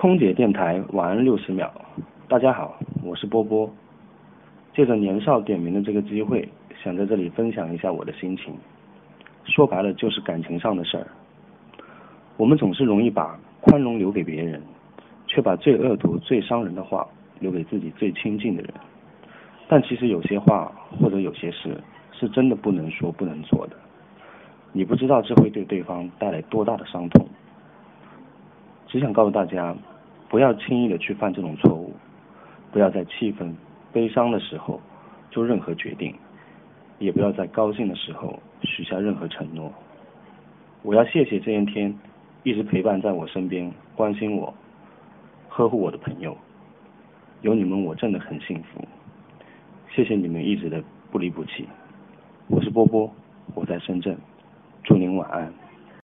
空姐电台晚安六十秒，大家好，我是波波。借着年少点名的这个机会，想在这里分享一下我的心情。说白了就是感情上的事儿。我们总是容易把宽容留给别人，却把最恶毒、最伤人的话留给自己最亲近的人。但其实有些话或者有些事是真的不能说、不能做的。你不知道这会对对方带来多大的伤痛。只想告诉大家，不要轻易的去犯这种错误，不要在气愤、悲伤的时候做任何决定，也不要在高兴的时候许下任何承诺。我要谢谢这些天一直陪伴在我身边、关心我、呵护我的朋友，有你们我真的很幸福。谢谢你们一直的不离不弃。我是波波，我在深圳，祝您晚安。